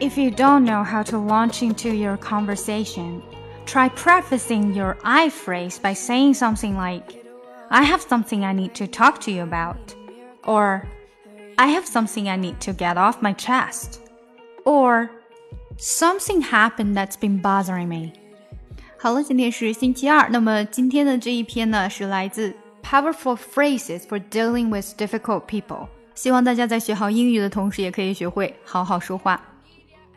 If you don't know how to launch into your conversation, try prefacing your I phrase by saying something like, I have something I need to talk to you about, or I have something I need to get off my chest, or something happened that's been bothering me. 好了，今天是星期二，那么今天的这一篇呢是来自 Powerful Phrases for Dealing with Difficult People。希望大家在学好英语的同时，也可以学会好好说话。